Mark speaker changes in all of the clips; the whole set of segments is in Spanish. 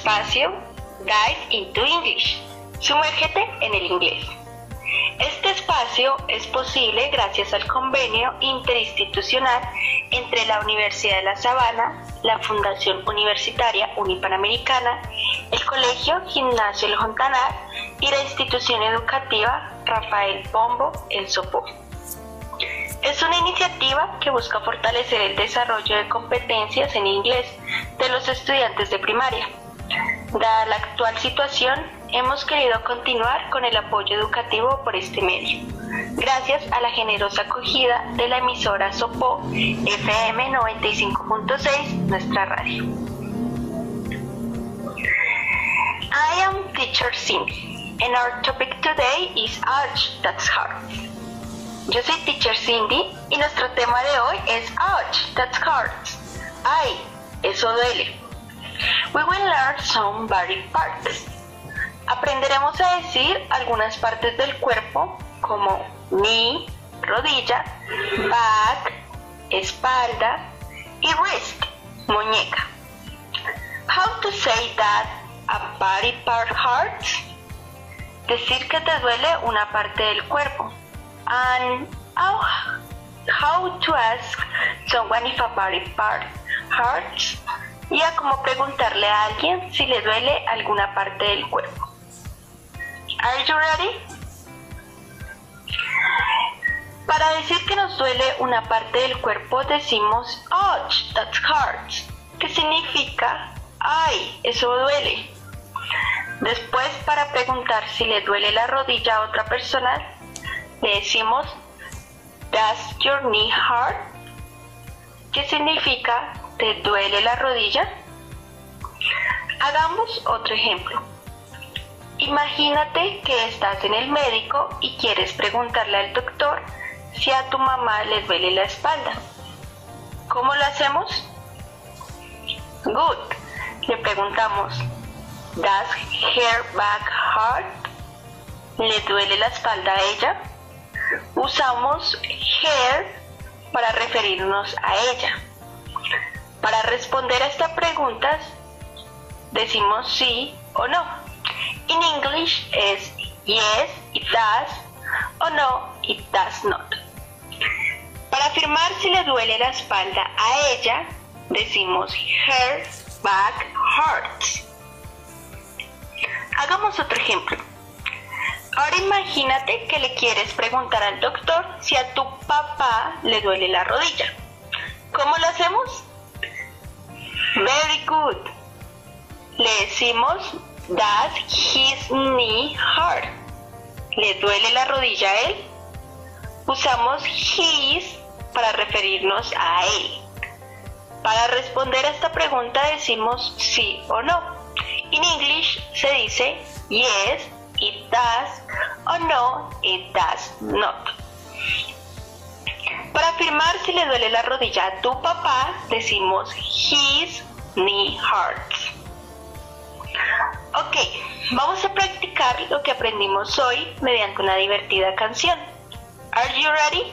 Speaker 1: espacio Dive into English. Sumérgete en el inglés. Este espacio es posible gracias al convenio interinstitucional entre la Universidad de La Sabana, la Fundación Universitaria Unipanamericana, el Colegio Gimnasio El Jontanar y la institución educativa Rafael Pombo El Sopó. Es una iniciativa que busca fortalecer el desarrollo de competencias en inglés de los estudiantes de primaria. Dada la actual situación, hemos querido continuar con el apoyo educativo por este medio, gracias a la generosa acogida de la emisora Sopo FM 95.6, nuestra radio. I am teacher Cindy, and our topic today is Ouch, that's hard. Yo soy Teacher Cindy y nuestro tema de hoy es Ouch, that hurts. Ay, eso duele. We will learn some body parts. Aprenderemos a decir algunas partes del cuerpo como knee, rodilla, back, espalda y wrist, muñeca. How to say that a body part hurts? Decir que te duele una parte del cuerpo and how, how to ask someone if a body part hurts y a cómo preguntarle a alguien si le duele alguna parte del cuerpo. Are you ready? Para decir que nos duele una parte del cuerpo decimos ouch, that hurts, que significa ay, eso duele. Después para preguntar si le duele la rodilla a otra persona le decimos Does your knee hurt? ¿Qué significa ¿te duele la rodilla? Hagamos otro ejemplo. Imagínate que estás en el médico y quieres preguntarle al doctor si a tu mamá le duele la espalda. ¿Cómo lo hacemos? Good. Le preguntamos, ¿Does her back hurt? ¿Le duele la espalda a ella? usamos her para referirnos a ella. Para responder a estas preguntas decimos sí o no. In English es yes, it does o no, it does not. Para afirmar si le duele la espalda a ella, decimos her back hurts. Hagamos otro ejemplo. Ahora imagínate que le quieres preguntar al doctor si a tu papá le duele la rodilla. ¿Cómo lo hacemos? Very good. Le decimos, does his knee hurt? ¿Le duele la rodilla a él? Usamos his para referirnos a él. Para responder a esta pregunta decimos sí o no. En English se dice yes it does o no, it does not. Para afirmar si le duele la rodilla a tu papá, decimos his knee hurts. Ok, vamos a practicar lo que aprendimos hoy mediante una divertida canción. Are you ready?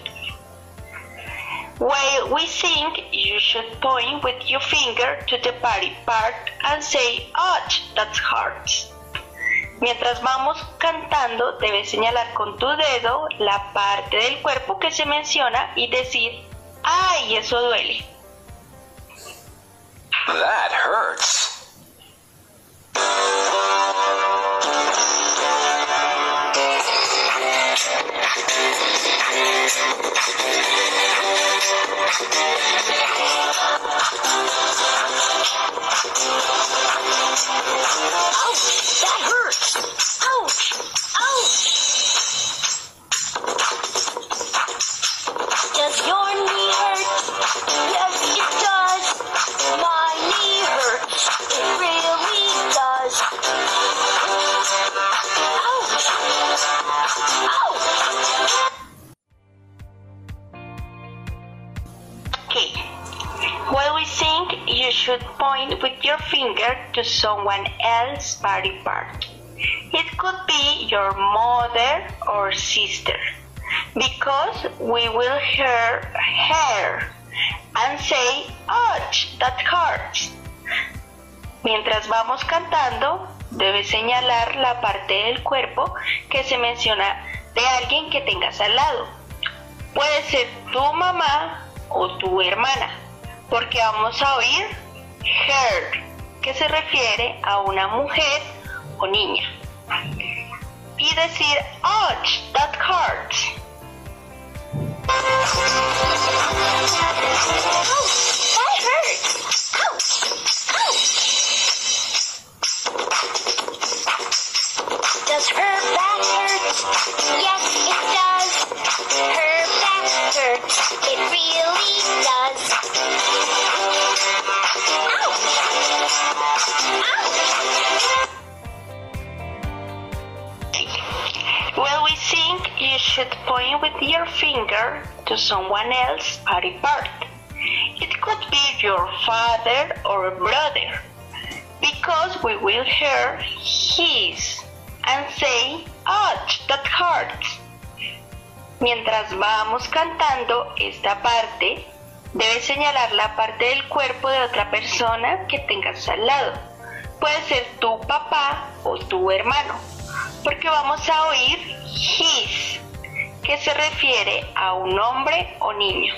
Speaker 1: While we sing, you should point with your finger to the body part and say, ouch, that hurts. Mientras vamos cantando, debes señalar con tu dedo la parte del cuerpo que se menciona y decir, ¡ay, eso duele!
Speaker 2: That hurts.
Speaker 1: Should finger to someone else's body part. It could be your mother or sister, because we will hear her and say, ouch, that hurts. Mientras vamos cantando, debes señalar la parte del cuerpo que se menciona de alguien que tengas al lado. Puede ser tu mamá o tu hermana, porque vamos a oír her, que se refiere a una mujer o niña. Y decir, ouch, that hurts.
Speaker 2: Does her back hurt? Yes, it does. Her back hurts. It really does.
Speaker 1: Point with your finger to someone else's body part. It could be your father or brother, because we will hear his and say, ouch, that hurts. Mientras vamos cantando esta parte, debes señalar la parte del cuerpo de otra persona que tengas al lado. Puede ser tu papá o tu hermano, porque vamos a oír his, que se refiere a un hombre o niño.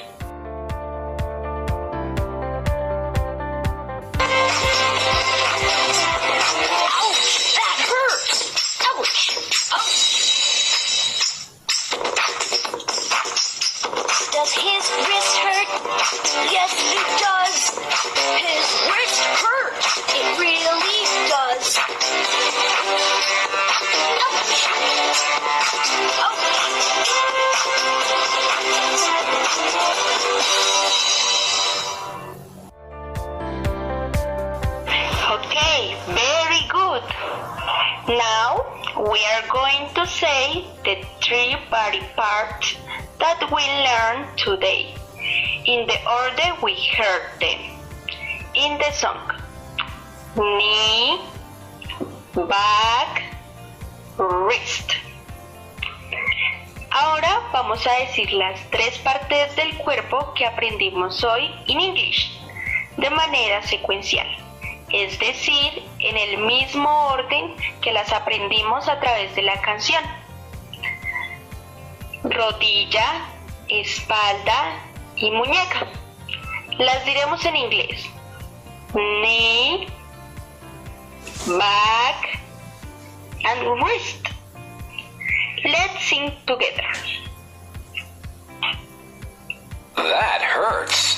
Speaker 1: Okay, very good. Now we are going to say the three body parts that we learned today in the order we heard them in the song. Knee, back, wrist. Ahora vamos a decir las tres partes del cuerpo que aprendimos hoy en English de manera secuencial, es decir, en el mismo orden que las aprendimos a través de la canción. Rodilla, espalda y muñeca. Las diremos en inglés. Knee, back and wrist. Sing together.
Speaker 3: That hurts.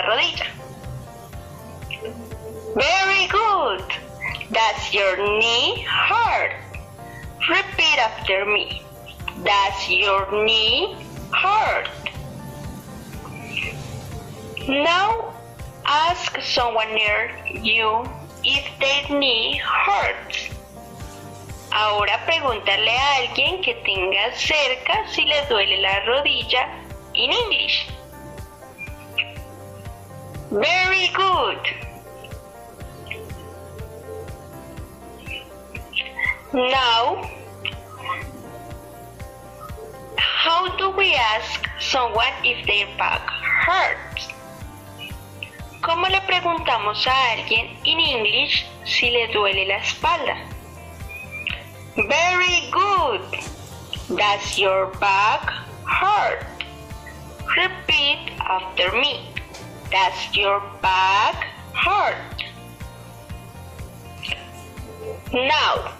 Speaker 1: La rodilla? Very good. Does your knee hurt? Repeat after me. Does your knee hurt? Now Ask someone near you if their knee hurts. Ahora pregúntale a alguien que tengas cerca si le duele la rodilla in English. Very good. Now, how do we ask someone if their back hurts? ¿Cómo le preguntamos a alguien in English si le duele la espalda? Very good. Does your back hurt? Repeat after me. Does your back hurt? Now,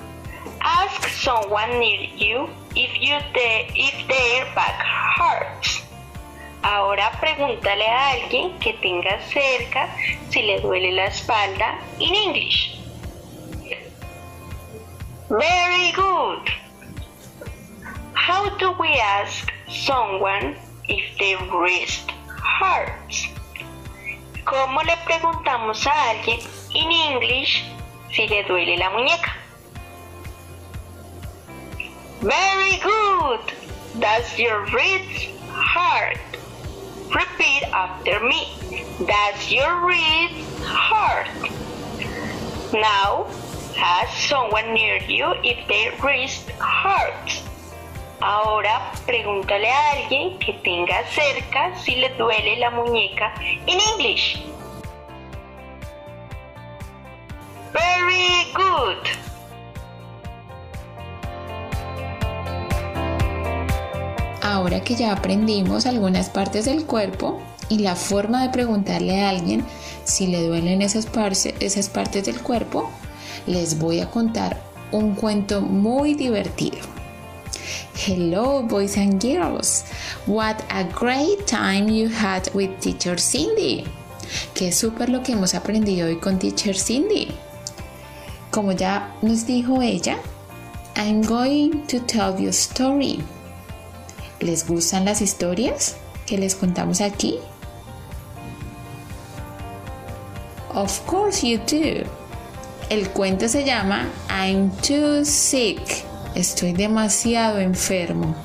Speaker 1: ask someone near you if you if their back hurts. Ahora pregúntale a alguien que tenga cerca si le duele la espalda in English. Very good. How do we ask someone if their wrist hurts? ¿Cómo le preguntamos a alguien in English si le duele la muñeca? Very good. Does your wrist hurt? Repeat after me. Does your wrist hurt? Now, ask someone near you if their wrist hurts. Ahora pregúntale a alguien que tenga cerca si le duele la muñeca in English. Very good.
Speaker 4: Ahora que ya aprendimos algunas partes del cuerpo y la forma de preguntarle a alguien si le duelen esas, esas partes del cuerpo, les voy a contar un cuento muy divertido. Hello, boys and girls. What a great time you had with Teacher Cindy. Qué súper lo que hemos aprendido hoy con Teacher Cindy. Como ya nos dijo ella, I'm going to tell you a story. ¿Les gustan las historias que les contamos aquí? Of course you do. El cuento se llama I'm too sick. Estoy demasiado enfermo.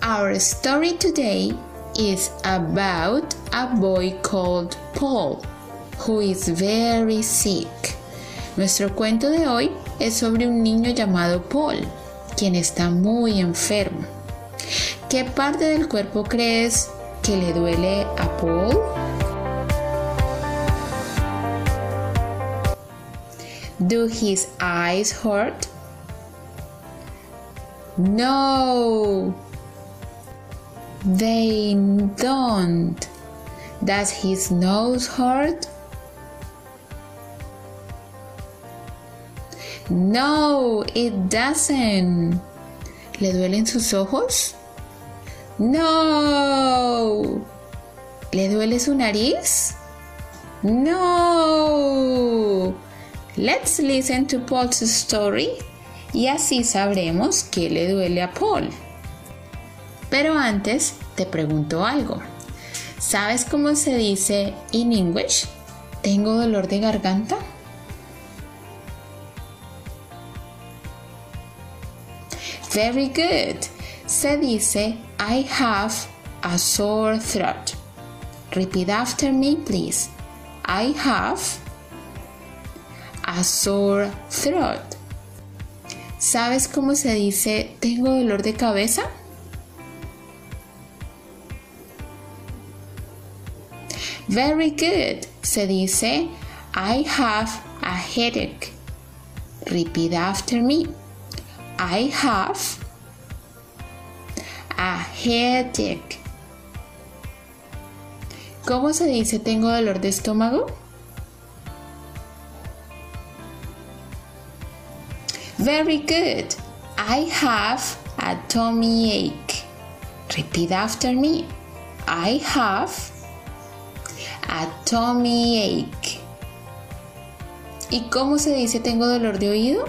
Speaker 4: Our story today is about a boy called Paul, who is very sick. Nuestro cuento de hoy es sobre un niño llamado Paul, quien está muy enfermo. ¿Qué parte del cuerpo crees que le duele a Paul? Do his eyes hurt? No, they don't. Does his nose hurt? No, it doesn't. ¿Le duelen sus ojos? No. ¿Le duele su nariz? No. Let's listen to Paul's story y así sabremos qué le duele a Paul. Pero antes te pregunto algo. ¿Sabes cómo se dice in English? ¿Tengo dolor de garganta? Very good. Se dice I have a sore throat. Repeat after me, please. I have a sore throat. ¿Sabes cómo se dice tengo dolor de cabeza? Very good. Se dice I have a headache. Repeat after me. I have a headache. ¿Cómo se dice tengo dolor de estómago? Very good. I have a tummy ache. Repeat after me. I have a tummy ache. ¿Y cómo se dice tengo dolor de oído?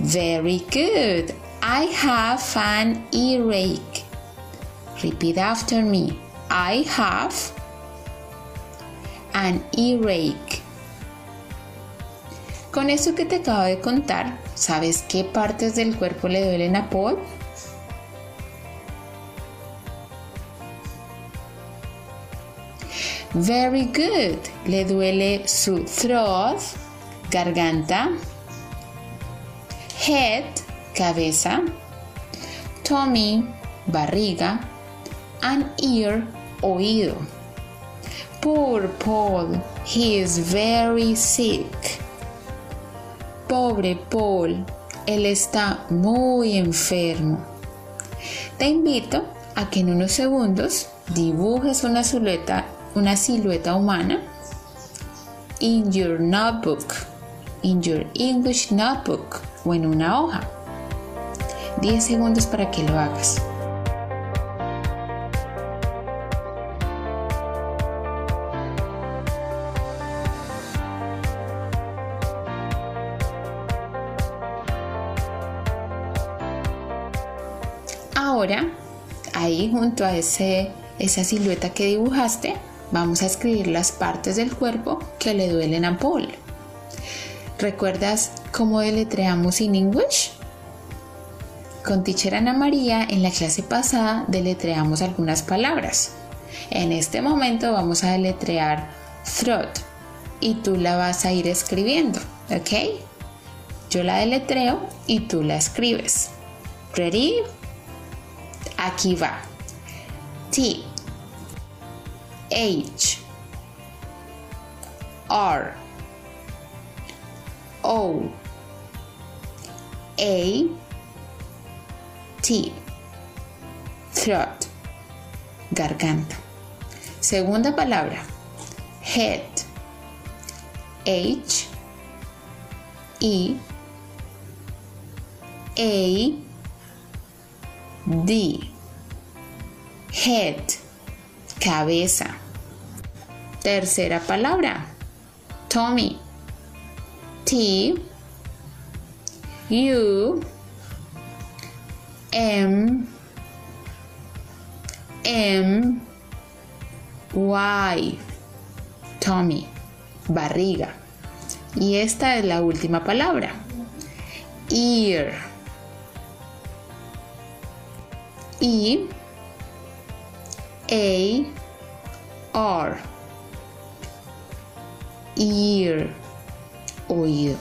Speaker 4: Very good. I have an earache. Repeat after me. I have an earache. Con eso que te acabo de contar, ¿sabes qué partes del cuerpo le duelen a Paul? Very good. Le duele su throat, garganta, head, cabeza, tummy, barriga, and ear, oído. Poor Paul, he is very sick. Pobre Paul, él está muy enfermo. Te invito a que en unos segundos dibujes una silueta, una silueta humana in your notebook, in your English notebook o en una hoja. 10 segundos para que lo hagas. Junto a esa silueta que dibujaste, vamos a escribir las partes del cuerpo que le duelen a Paul. ¿Recuerdas cómo deletreamos in English? Con Teacher Ana María en la clase pasada deletreamos algunas palabras. En este momento vamos a deletrear throat y tú la vas a ir escribiendo, ¿ok? Yo la deletreo y tú la escribes. ¿Ready? Aquí va. T H R O A T throat garganta. Segunda palabra head H E A D. Head. Cabeza. Tercera palabra. Tommy. T. U. M. M. Y. Tommy. Barriga. Y esta es la última palabra. Ear. E A R ear oído.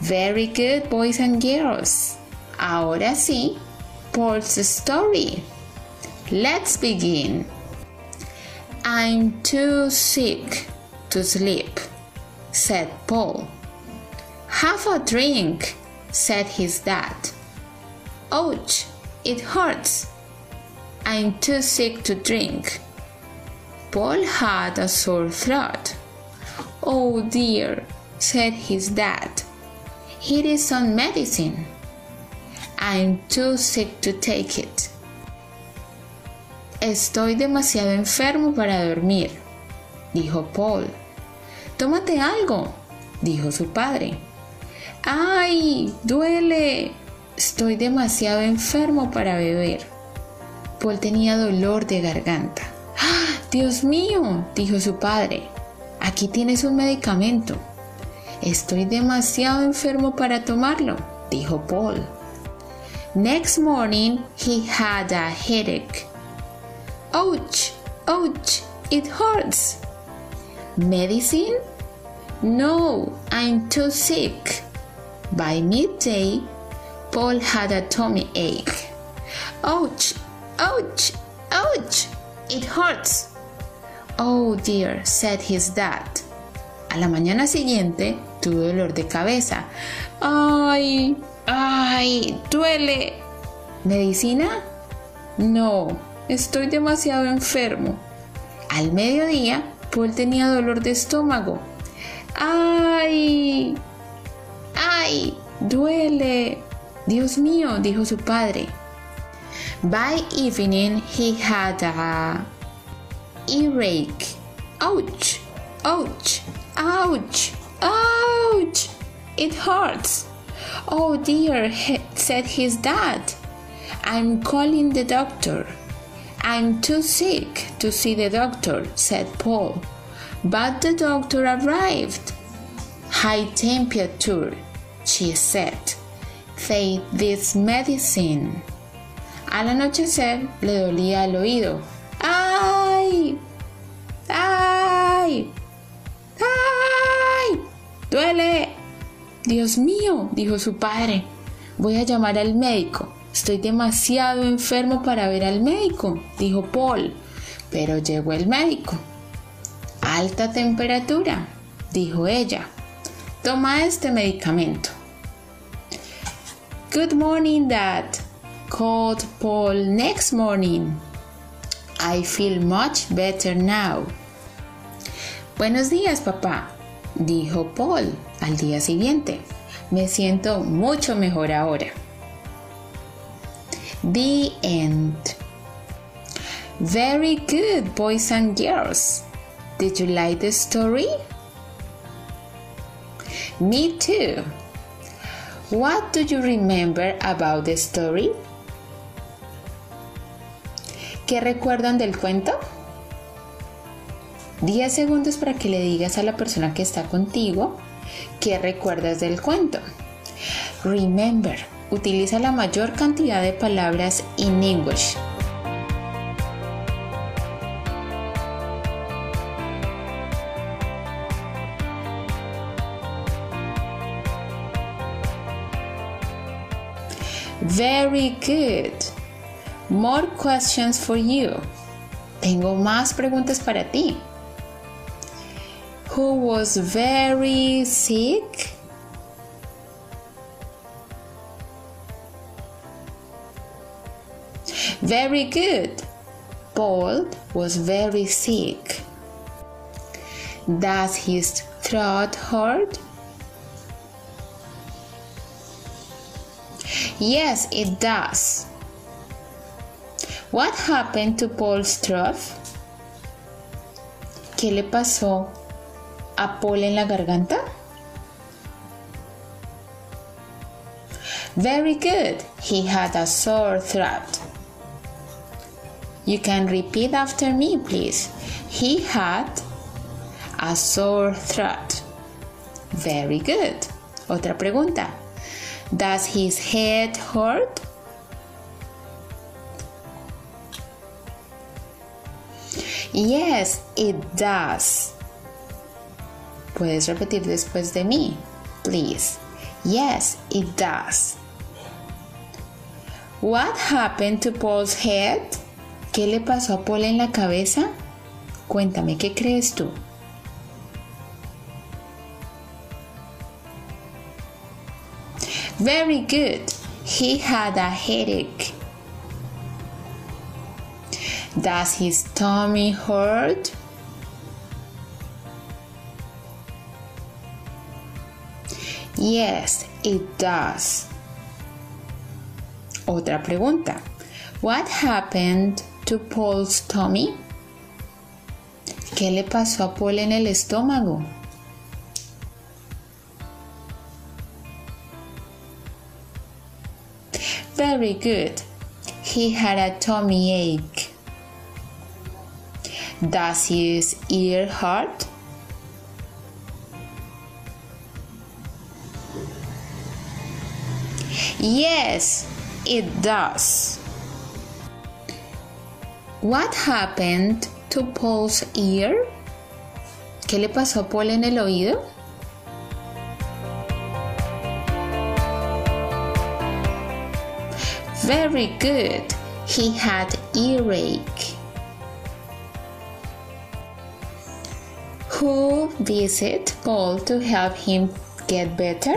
Speaker 4: Very good boys and girls. Ahora sí, Paul's story. Let's begin. I'm too sick to sleep, said Paul. Have a drink, said his dad. Ouch, it hurts. I'm too sick to drink. Paul had a sore throat. Oh dear, said his dad. Here is some medicine. I'm too sick to take it. Estoy demasiado enfermo para dormir, dijo Paul. Tómate algo, dijo su padre. ¡Ay! ¡Duele! Estoy demasiado enfermo para beber. Paul tenía dolor de garganta. ¡Ah! Dios mío, dijo su padre. Aquí tienes un medicamento. Estoy demasiado enfermo para tomarlo, dijo Paul. Next morning he had a headache. Ouch, ouch, it hurts. Medicine? No, I'm too sick. By midday, Paul had a tummy ache. Ouch! Ouch! Ouch! It hurts. Oh dear, said his dad. A la mañana siguiente tuvo dolor de cabeza. ¡Ay! ¡Ay! ¡Duele! ¿Medicina? No, estoy demasiado enfermo. Al mediodía, Paul tenía dolor de estómago. ¡Ay! ¡Ay! ¡Duele! Dios mío, dijo su padre. By evening he had a earache. Ouch! Ouch! Ouch! Ouch! It hurts. Oh dear, said his dad. I'm calling the doctor. I'm too sick to see the doctor, said Paul. But the doctor arrived. High temperature, she said. Take this medicine. Al anochecer le dolía el oído. ¡Ay! ¡Ay! ¡Ay! ¡Duele! Dios mío, dijo su padre. Voy a llamar al médico. Estoy demasiado enfermo para ver al médico, dijo Paul. Pero llegó el médico. Alta temperatura, dijo ella. Toma este medicamento. Good morning, Dad, called Paul next morning. I feel much better now. Buenos días, papá, dijo Paul al día siguiente. Me siento mucho mejor ahora. The end. Very good, boys and girls. Did you like the story? Me too. What do you remember about the story? ¿Qué recuerdan del cuento? 10 segundos para que le digas a la persona que está contigo qué recuerdas del cuento. Remember, utiliza la mayor cantidad de palabras in English. Very good. More questions for you. Tengo más preguntas para ti. Who was very sick? Very good. Paul was very sick. Does his throat hurt? Yes, it does. What happened to Paul's throat? ¿Qué le pasó a Paul en la garganta? Very good. He had a sore throat. You can repeat after me, please. He had a sore throat. Very good. Otra pregunta. Does his head hurt? Yes, it does. Puedes repetir después de mí, please. Yes, it does. What happened to Paul's head? ¿Qué le pasó a Paul en la cabeza? Cuéntame, ¿qué crees tú? Very good. He had a headache. Does his tummy hurt? Yes, it does. Otra pregunta. What happened to Paul's tummy? ¿Qué le pasó a Paul en el estómago? Very good. He had a tummy ache. Does his ear hurt? Yes, it does. What happened to Paul's ear? ¿Qué le pasó a Paul en el oído? Very good. He had earache. Who visited Paul to help him get better?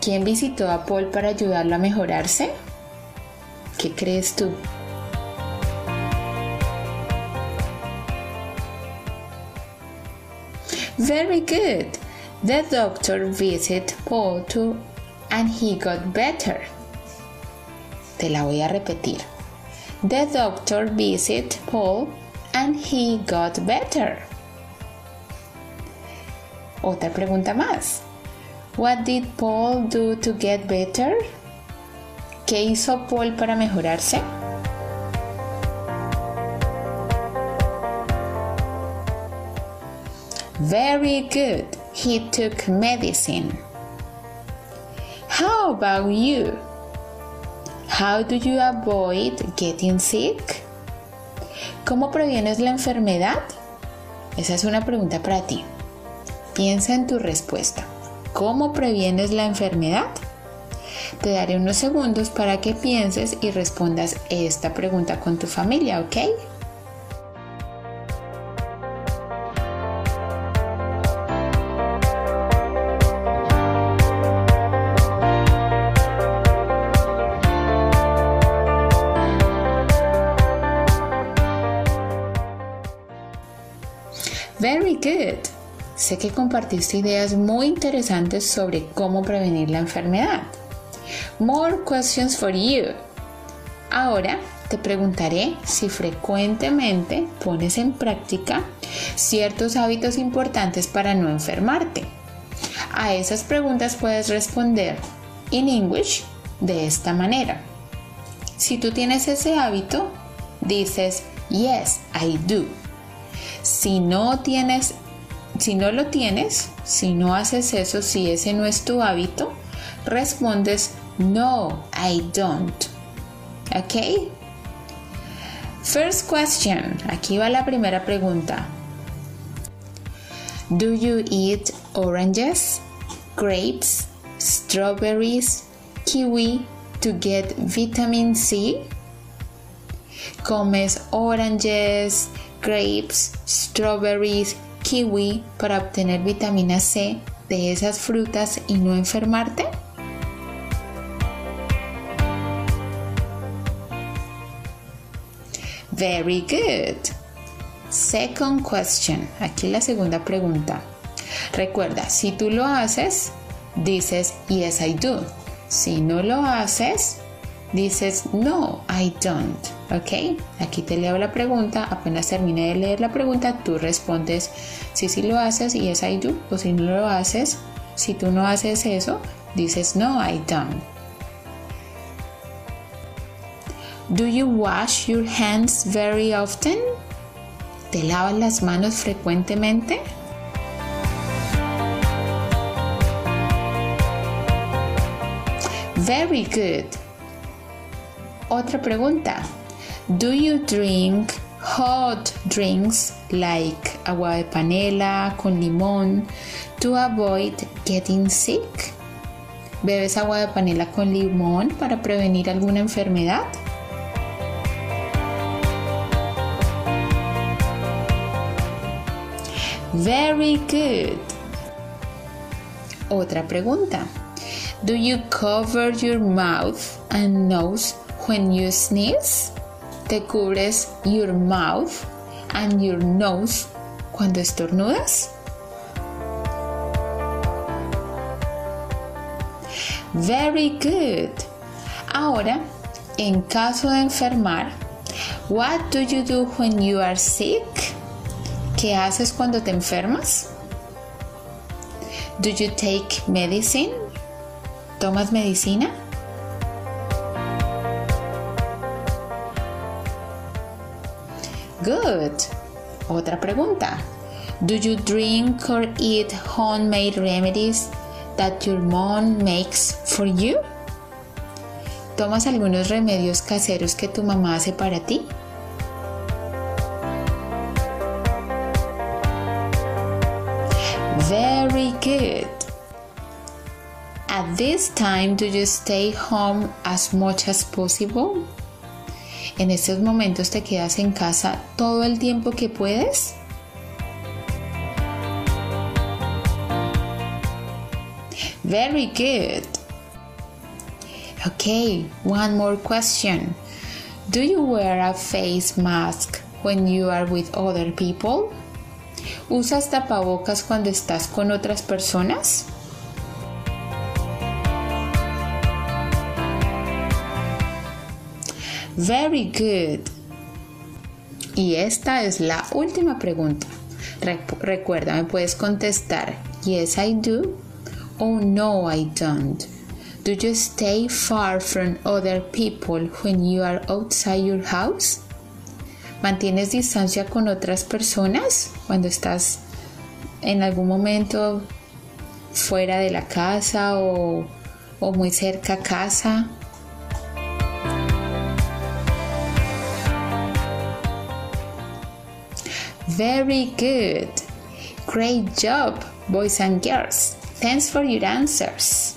Speaker 4: ¿Quién visitó a Paul para ayudarlo a mejorarse? ¿Qué crees tú? Very good. The doctor visited Paul too and he got better. Te la voy a repetir. The doctor visited Paul and he got better. Otra pregunta más. What did Paul do to get better? ¿Qué hizo Paul para mejorarse? Very good. He took medicine. How about you? How do you avoid getting sick? ¿Cómo previenes la enfermedad? Esa es una pregunta para ti. Piensa en tu respuesta. ¿Cómo previenes la enfermedad? Te daré unos segundos para que pienses y respondas esta pregunta con tu familia, ¿ok? Very good. Sé que compartiste ideas muy interesantes sobre cómo prevenir la enfermedad. More questions for you. Ahora te preguntaré si frecuentemente pones en práctica ciertos hábitos importantes para no enfermarte. A esas preguntas puedes responder en English de esta manera. Si tú tienes ese hábito, dices Yes, I do. Si no tienes, si no lo tienes, si no haces eso, si ese no es tu hábito, respondes No, I don't. ¿Ok? First question. Aquí va la primera pregunta. Do you eat oranges, grapes, strawberries, kiwi to get vitamin C? ¿Comes oranges, grapes, strawberries, kiwi para obtener vitamina C de esas frutas y no enfermarte? Very good. Second question. Aquí la segunda pregunta. Recuerda, si tú lo haces, dices yes I do. Si no lo haces, dices no I don't. ¿Ok? Aquí te leo la pregunta. Apenas termine de leer la pregunta, tú respondes si sí lo haces, yes I do. O si no lo haces, si tú no haces eso, dices no I don't. Do you wash your hands very often? ¿Te lavas las manos frecuentemente? Very good. Otra pregunta. Do you drink hot drinks like agua de panela con limón to avoid getting sick? ¿Bebes agua de panela con limón para prevenir alguna enfermedad? Very good. Otra pregunta. Do you cover your mouth and nose when you sneeze? ¿Te cubres your mouth and your nose cuando estornudas? Very good. Ahora, en caso de enfermar, what do you do when you are sick? ¿Qué haces cuando te enfermas? Do you take medicine? ¿Tomas medicina? Good. Otra pregunta. Do you drink or eat homemade remedies that your mom makes for you? ¿Tomas algunos remedios caseros que tu mamá hace para ti? Very good. At this time, do you stay home as much as possible? En estos momentos te quedas en casa todo el tiempo que puedes? Very good. Okay, one more question. Do you wear a face mask when you are with other people? ¿Usas tapabocas cuando estás con otras personas? Very good. Y esta es la última pregunta. Recuerda, me puedes contestar yes I do o no I don't. Do you stay far from other people when you are outside your house? ¿Mantienes distancia con otras personas cuando estás en algún momento fuera de la casa o, o muy cerca a casa? Very good. Great job, boys and girls. Thanks for your answers.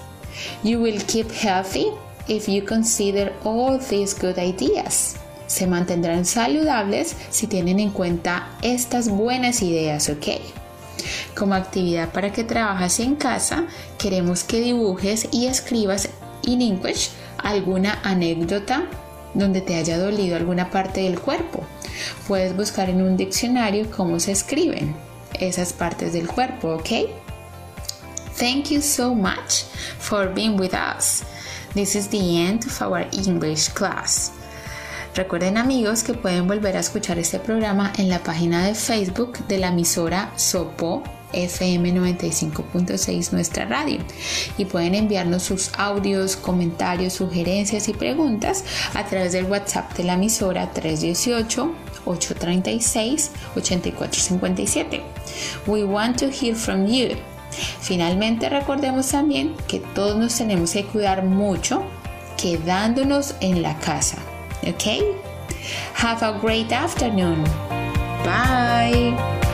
Speaker 4: You will keep healthy if you consider all these good ideas. Se mantendrán saludables si tienen en cuenta estas buenas ideas, ¿ok? Como actividad para que trabajas en casa, queremos que dibujes y escribas en English alguna anécdota donde te haya dolido alguna parte del cuerpo. Puedes buscar en un diccionario cómo se escriben esas partes del cuerpo, ¿ok? Thank you so much for being with us. This is the end of our English class. Recuerden amigos que pueden volver a escuchar este programa en la página de Facebook de la emisora Sopo FM 95.6 nuestra radio y pueden enviarnos sus audios, comentarios, sugerencias y preguntas a través del WhatsApp de la emisora 318 836 8457. We want to hear from you. Finalmente recordemos también que todos nos tenemos que cuidar mucho quedándonos en la casa. ¿Ok? Have a great afternoon. Bye.